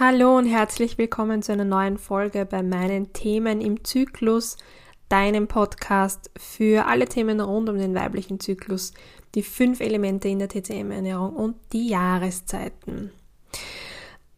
Hallo und herzlich willkommen zu einer neuen Folge bei meinen Themen im Zyklus, deinem Podcast für alle Themen rund um den weiblichen Zyklus, die fünf Elemente in der TCM-Ernährung und die Jahreszeiten.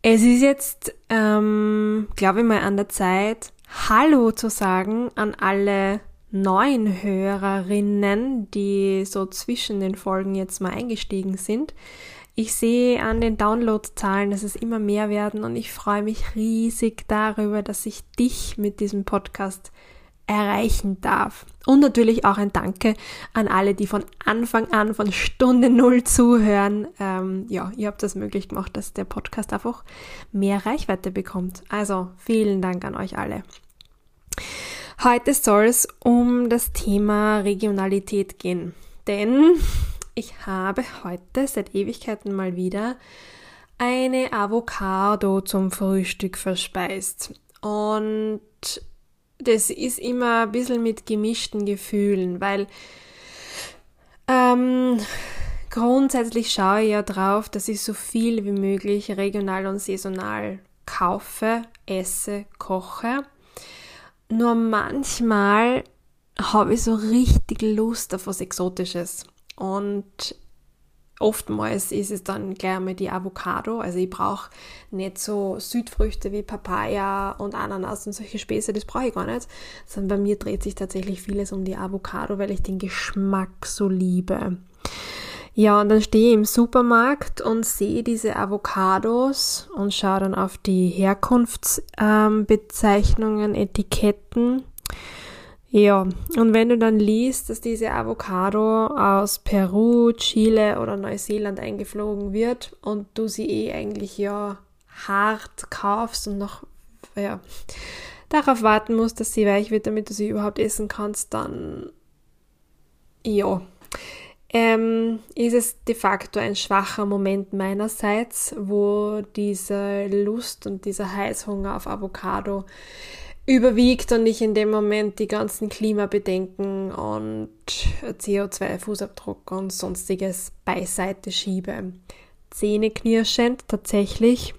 Es ist jetzt, ähm, glaube ich mal, an der Zeit, Hallo zu sagen an alle neuen Hörerinnen, die so zwischen den Folgen jetzt mal eingestiegen sind. Ich sehe an den Downloadzahlen, dass es immer mehr werden und ich freue mich riesig darüber, dass ich dich mit diesem Podcast erreichen darf. Und natürlich auch ein Danke an alle, die von Anfang an, von Stunde Null zuhören. Ähm, ja, ihr habt das möglich gemacht, dass der Podcast einfach mehr Reichweite bekommt. Also vielen Dank an euch alle. Heute soll es um das Thema Regionalität gehen. Denn ich habe heute seit Ewigkeiten mal wieder eine Avocado zum Frühstück verspeist. Und das ist immer ein bisschen mit gemischten Gefühlen, weil ähm, grundsätzlich schaue ich ja drauf, dass ich so viel wie möglich regional und saisonal kaufe, esse, koche. Nur manchmal habe ich so richtig Lust auf was Exotisches. Und oftmals ist es dann gleich einmal die Avocado. Also ich brauche nicht so Südfrüchte wie Papaya und Ananas und solche Späße, das brauche ich gar nicht. Sondern bei mir dreht sich tatsächlich vieles um die Avocado, weil ich den Geschmack so liebe. Ja, und dann stehe ich im Supermarkt und sehe diese Avocados und schaue dann auf die Herkunftsbezeichnungen, ähm, Etiketten. Ja, und wenn du dann liest, dass diese Avocado aus Peru, Chile oder Neuseeland eingeflogen wird und du sie eh eigentlich ja hart kaufst und noch ja, darauf warten musst, dass sie weich wird, damit du sie überhaupt essen kannst, dann ja, ähm, ist es de facto ein schwacher Moment meinerseits, wo diese Lust und dieser Heißhunger auf Avocado überwiegt und ich in dem Moment die ganzen Klimabedenken und CO2-Fußabdruck und sonstiges beiseite schiebe. Zähneknirschend tatsächlich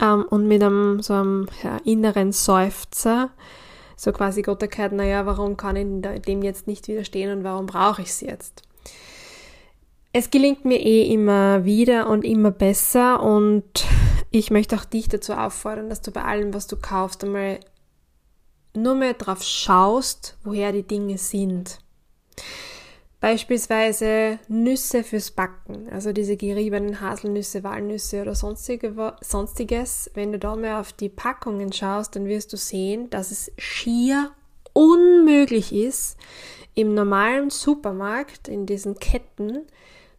ähm, und mit einem so einem ja, inneren Seufzer, so quasi Gott erklärt, naja, warum kann ich dem jetzt nicht widerstehen und warum brauche ich es jetzt? Es gelingt mir eh immer wieder und immer besser und ich möchte auch dich dazu auffordern, dass du bei allem, was du kaufst, einmal nur mehr drauf schaust, woher die Dinge sind. Beispielsweise Nüsse fürs Backen, also diese geriebenen Haselnüsse, Walnüsse oder sonstige, sonstiges. Wenn du da mal auf die Packungen schaust, dann wirst du sehen, dass es schier unmöglich ist, im normalen Supermarkt, in diesen Ketten,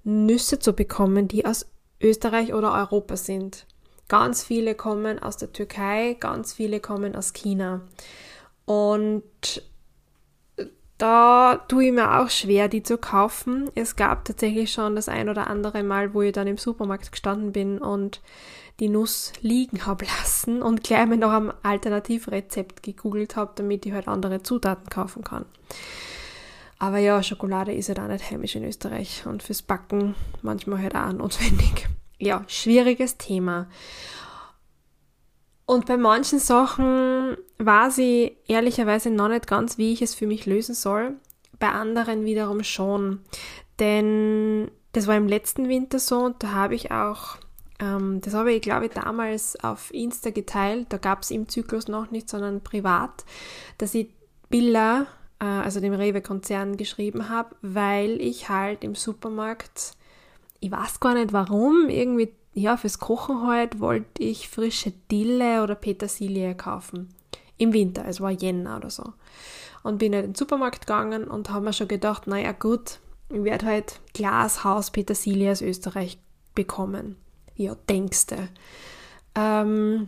Nüsse zu bekommen, die aus Österreich oder Europa sind. Ganz viele kommen aus der Türkei, ganz viele kommen aus China. Und da tue ich mir auch schwer, die zu kaufen. Es gab tatsächlich schon das ein oder andere Mal, wo ich dann im Supermarkt gestanden bin und die Nuss liegen habe lassen und gleich mal noch am Alternativrezept gegoogelt habe, damit ich halt andere Zutaten kaufen kann. Aber ja, Schokolade ist halt auch nicht heimisch in Österreich und fürs Backen manchmal halt auch notwendig. Ja, schwieriges Thema. Und bei manchen Sachen weiß ich ehrlicherweise noch nicht ganz, wie ich es für mich lösen soll. Bei anderen wiederum schon. Denn das war im letzten Winter so und da habe ich auch, ähm, das habe ich glaube ich damals auf Insta geteilt, da gab es im Zyklus noch nicht, sondern privat, dass ich Bilder, äh, also dem Rewe-Konzern geschrieben habe, weil ich halt im Supermarkt, ich weiß gar nicht warum, irgendwie ja, fürs Kochen halt wollte ich frische Dille oder Petersilie kaufen. Im Winter, es war Jänner oder so. Und bin halt in den Supermarkt gegangen und habe mir schon gedacht, naja gut, ich werde halt Glashaus Petersilie aus Österreich bekommen. Ja, denkste. Ähm,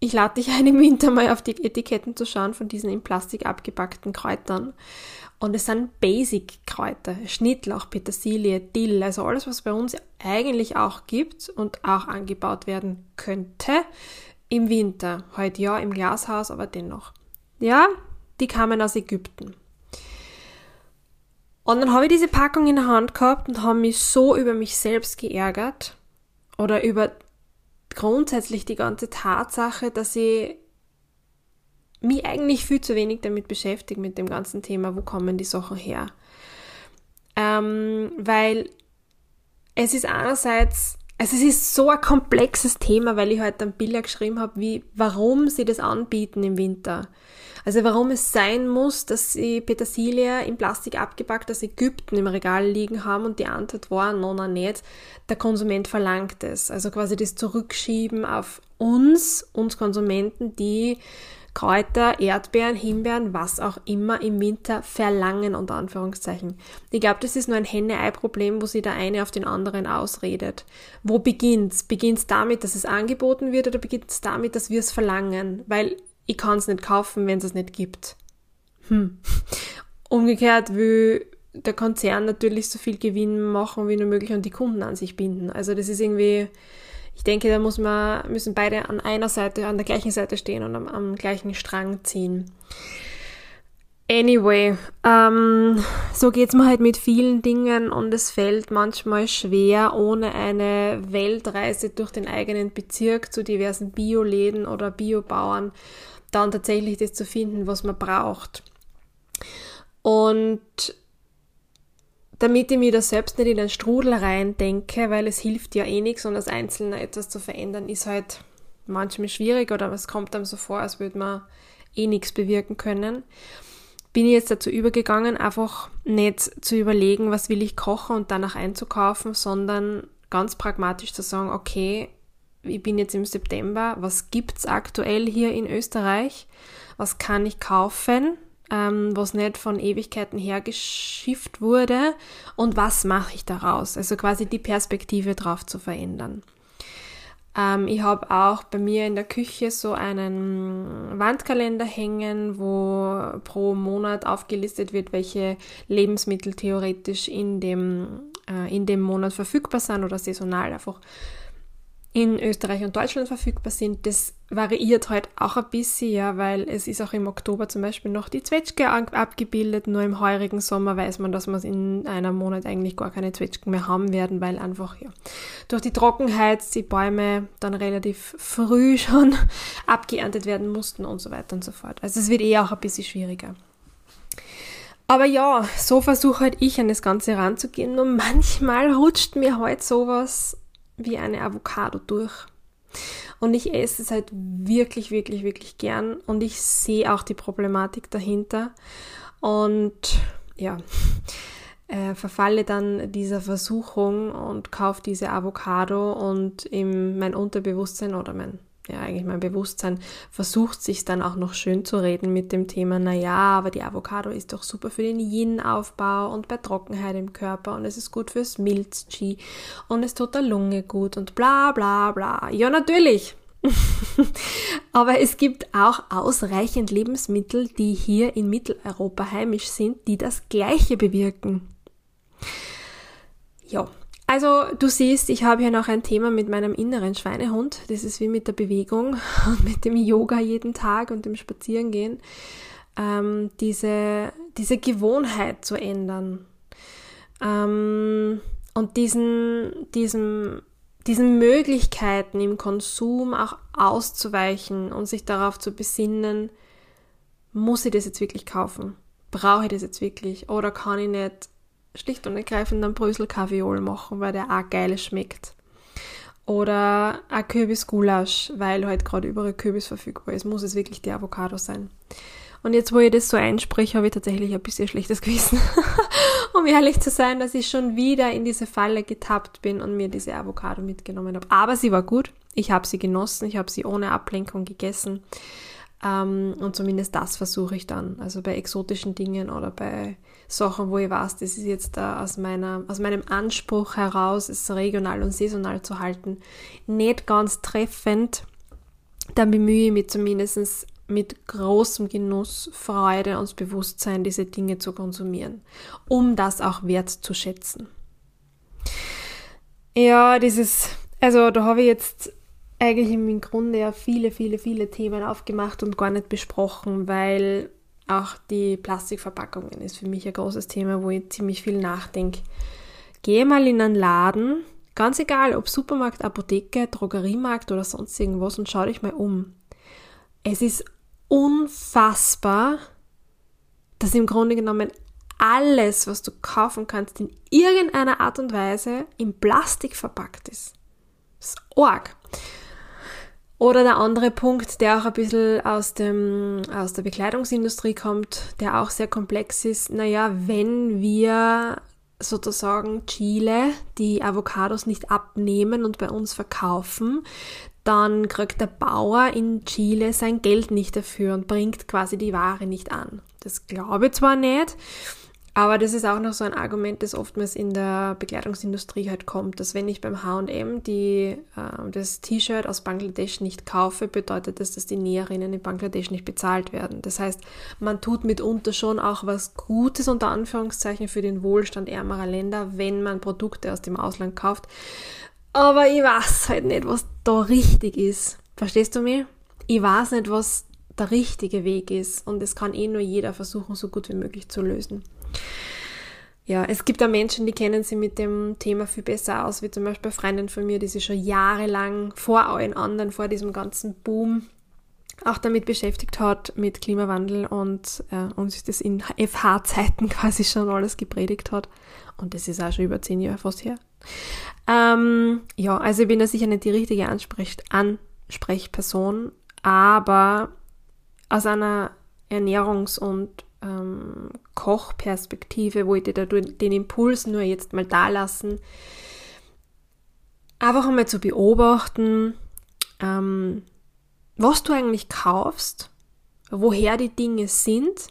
ich lade dich ein, im Winter mal auf die Etiketten zu schauen von diesen in Plastik abgepackten Kräutern. Und es sind Basic-Kräuter, Schnittlauch, Petersilie, Dill, also alles, was bei uns eigentlich auch gibt und auch angebaut werden könnte im Winter. Heute ja im Glashaus, aber dennoch. Ja, die kamen aus Ägypten. Und dann habe ich diese Packung in der Hand gehabt und habe mich so über mich selbst geärgert oder über grundsätzlich die ganze Tatsache, dass ich mich eigentlich viel zu wenig damit beschäftige, mit dem ganzen Thema, wo kommen die Sachen her. Ähm, weil es ist einerseits, also es ist so ein komplexes Thema, weil ich heute ein Bilder geschrieben habe, wie, warum sie das anbieten im Winter. Also warum es sein muss, dass sie Petersilie in Plastik abgepackt aus Ägypten im Regal liegen haben und die Antwort war, no, no, nicht. Der Konsument verlangt es. Also quasi das Zurückschieben auf uns, uns Konsumenten, die Kräuter, Erdbeeren, Himbeeren, was auch immer im Winter verlangen, unter Anführungszeichen. Ich glaube, das ist nur ein Henne-Ei-Problem, wo sich der eine auf den anderen ausredet. Wo beginnt's? Beginnt's damit, dass es angeboten wird oder beginnt's damit, dass wir es verlangen? Weil ich kann es nicht kaufen, wenn es es nicht gibt. Hm. Umgekehrt will der Konzern natürlich so viel Gewinn machen wie nur möglich und die Kunden an sich binden. Also das ist irgendwie, ich denke, da muss man, müssen beide an einer Seite, an der gleichen Seite stehen und am, am gleichen Strang ziehen. Anyway, ähm, so geht's mir halt mit vielen Dingen und es fällt manchmal schwer, ohne eine Weltreise durch den eigenen Bezirk zu diversen Bioläden oder Biobauern dann tatsächlich das zu finden, was man braucht. Und damit ich mir da selbst nicht in einen Strudel rein denke, weil es hilft ja eh nichts und als Einzelner etwas zu verändern, ist halt manchmal schwierig oder es kommt einem so vor, als würde man eh nichts bewirken können, bin ich jetzt dazu übergegangen, einfach nicht zu überlegen, was will ich kochen und danach einzukaufen, sondern ganz pragmatisch zu sagen, okay, ich bin jetzt im September, was gibt's aktuell hier in Österreich? Was kann ich kaufen, ähm, was nicht von Ewigkeiten hergeschifft wurde? Und was mache ich daraus? Also quasi die Perspektive drauf zu verändern. Ähm, ich habe auch bei mir in der Küche so einen Wandkalender hängen, wo pro Monat aufgelistet wird, welche Lebensmittel theoretisch in dem, äh, in dem Monat verfügbar sind oder saisonal einfach in Österreich und Deutschland verfügbar sind. Das variiert halt auch ein bisschen, ja, weil es ist auch im Oktober zum Beispiel noch die Zwetschge abgebildet. Nur im heurigen Sommer weiß man, dass wir in einem Monat eigentlich gar keine Zwetschgen mehr haben werden, weil einfach, ja, durch die Trockenheit die Bäume dann relativ früh schon abgeerntet werden mussten und so weiter und so fort. Also es wird eher auch ein bisschen schwieriger. Aber ja, so versuche halt ich an das Ganze ranzugehen. Und manchmal rutscht mir halt sowas wie eine Avocado durch. Und ich esse es halt wirklich, wirklich, wirklich gern und ich sehe auch die Problematik dahinter. Und ja, äh, verfalle dann dieser Versuchung und kaufe diese Avocado und in mein Unterbewusstsein oder mein ja eigentlich mein Bewusstsein versucht sich dann auch noch schön zu reden mit dem Thema, naja, aber die Avocado ist doch super für den Yin-Aufbau und bei Trockenheit im Körper und es ist gut fürs Milz-Chi und es tut der Lunge gut und bla bla bla. Ja, natürlich. aber es gibt auch ausreichend Lebensmittel, die hier in Mitteleuropa heimisch sind, die das Gleiche bewirken. Ja, also du siehst, ich habe hier noch ein Thema mit meinem inneren Schweinehund. Das ist wie mit der Bewegung mit dem Yoga jeden Tag und dem Spazierengehen. Ähm, diese, diese Gewohnheit zu ändern. Ähm, und diesen, diesen, diesen Möglichkeiten im Konsum auch auszuweichen und sich darauf zu besinnen, muss ich das jetzt wirklich kaufen? Brauche ich das jetzt wirklich? Oder kann ich nicht schlicht und ergreifend einen Brösel Kaviol machen, weil der auch geil schmeckt. Oder ein Kürbisgulasch, weil halt gerade überall Kürbis verfügbar ist. Muss es wirklich die Avocado sein. Und jetzt, wo ich das so einspreche, habe ich tatsächlich ein bisschen schlechtes Gewissen. um ehrlich zu sein, dass ich schon wieder in diese Falle getappt bin und mir diese Avocado mitgenommen habe. Aber sie war gut. Ich habe sie genossen. Ich habe sie ohne Ablenkung gegessen. Ähm, und zumindest das versuche ich dann. Also bei exotischen Dingen oder bei Sachen, wo ich weiß, das ist jetzt äh, aus, meiner, aus meinem Anspruch heraus, es regional und saisonal zu halten, nicht ganz treffend, dann bemühe ich mich zumindest mit großem Genuss, Freude und Bewusstsein diese Dinge zu konsumieren, um das auch wertzuschätzen. Ja, dieses, also da habe ich jetzt eigentlich im Grunde ja viele, viele, viele Themen aufgemacht und gar nicht besprochen, weil auch die Plastikverpackungen ist für mich ein großes Thema, wo ich ziemlich viel nachdenke. Gehe mal in einen Laden, Ganz egal, ob Supermarkt, Apotheke, Drogeriemarkt oder sonst irgendwas und schau dich mal um. Es ist unfassbar, dass im Grunde genommen alles, was du kaufen kannst, in irgendeiner Art und Weise in Plastik verpackt ist. Das ist arg. Oder der andere Punkt, der auch ein bisschen aus, dem, aus der Bekleidungsindustrie kommt, der auch sehr komplex ist. Naja, wenn wir sozusagen Chile die Avocados nicht abnehmen und bei uns verkaufen, dann kriegt der Bauer in Chile sein Geld nicht dafür und bringt quasi die Ware nicht an. Das glaube ich zwar nicht, aber das ist auch noch so ein Argument, das oftmals in der Bekleidungsindustrie halt kommt, dass wenn ich beim H&M die, äh, das T-Shirt aus Bangladesch nicht kaufe, bedeutet das, dass die Näherinnen in Bangladesch nicht bezahlt werden. Das heißt, man tut mitunter schon auch was Gutes unter Anführungszeichen für den Wohlstand ärmerer Länder, wenn man Produkte aus dem Ausland kauft. Aber ich weiß halt nicht, was da richtig ist. Verstehst du mich? Ich weiß nicht, was der richtige Weg ist und es kann eh nur jeder versuchen, so gut wie möglich zu lösen. Ja, es gibt auch Menschen, die kennen sich mit dem Thema viel besser aus, wie zum Beispiel Freundin von mir, die sich schon jahrelang vor allen anderen, vor diesem ganzen Boom auch damit beschäftigt hat, mit Klimawandel und äh, uns das in FH-Zeiten quasi schon alles gepredigt hat. Und das ist auch schon über zehn Jahre fast her. Ähm, ja, also ich bin da sicher nicht die richtige Ansprech Ansprechperson, aber aus einer Ernährungs- und ähm, Kochperspektive wollte da den Impuls nur jetzt mal da lassen, einfach einmal zu beobachten, ähm, was du eigentlich kaufst, woher die Dinge sind,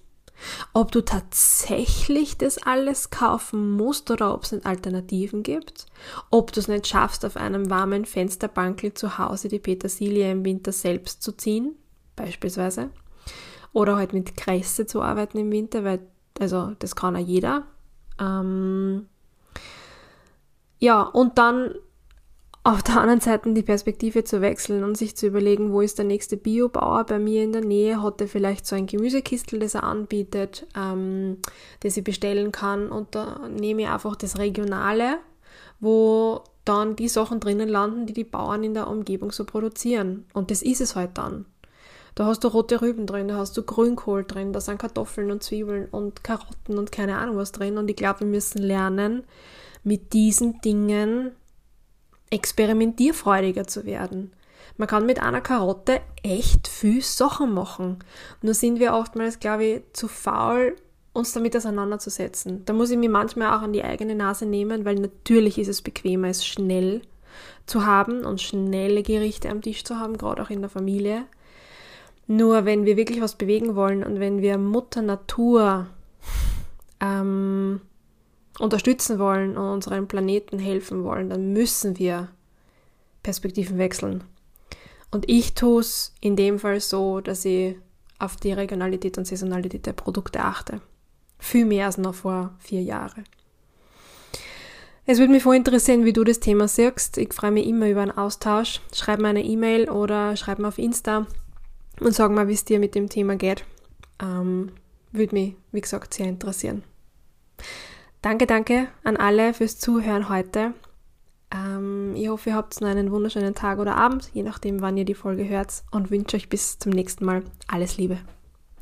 ob du tatsächlich das alles kaufen musst oder ob es nicht Alternativen gibt, ob du es nicht schaffst, auf einem warmen Fensterbankel zu Hause die Petersilie im Winter selbst zu ziehen, beispielsweise. Oder halt mit Kresse zu arbeiten im Winter, weil, also das kann ja jeder. Ähm, ja, und dann auf der anderen Seite die Perspektive zu wechseln und sich zu überlegen, wo ist der nächste Biobauer bei mir in der Nähe, hat er vielleicht so ein Gemüsekistel, das er anbietet, ähm, das ich bestellen kann und da nehme ich einfach das Regionale, wo dann die Sachen drinnen landen, die die Bauern in der Umgebung so produzieren. Und das ist es halt dann. Da hast du rote Rüben drin, da hast du Grünkohl drin, da sind Kartoffeln und Zwiebeln und Karotten und keine Ahnung was drin. Und ich glaube, wir müssen lernen, mit diesen Dingen experimentierfreudiger zu werden. Man kann mit einer Karotte echt viel Sachen machen. Nur sind wir oftmals, glaube ich, zu faul, uns damit auseinanderzusetzen. Da muss ich mir manchmal auch an die eigene Nase nehmen, weil natürlich ist es bequemer, es schnell zu haben und schnelle Gerichte am Tisch zu haben, gerade auch in der Familie. Nur wenn wir wirklich was bewegen wollen und wenn wir Mutter Natur ähm, unterstützen wollen und unserem Planeten helfen wollen, dann müssen wir Perspektiven wechseln. Und ich tue es in dem Fall so, dass ich auf die Regionalität und Saisonalität der Produkte achte. Viel mehr als noch vor vier Jahren. Es würde mich voll interessieren, wie du das Thema siehst. Ich freue mich immer über einen Austausch. Schreib mir eine E-Mail oder schreib mir auf Insta und sag mal, wie es dir mit dem Thema geht. Ähm, würde mich, wie gesagt, sehr interessieren. Danke, danke an alle fürs Zuhören heute. Ähm, ich hoffe, ihr habt noch einen wunderschönen Tag oder Abend, je nachdem, wann ihr die Folge hört und wünsche euch bis zum nächsten Mal alles Liebe.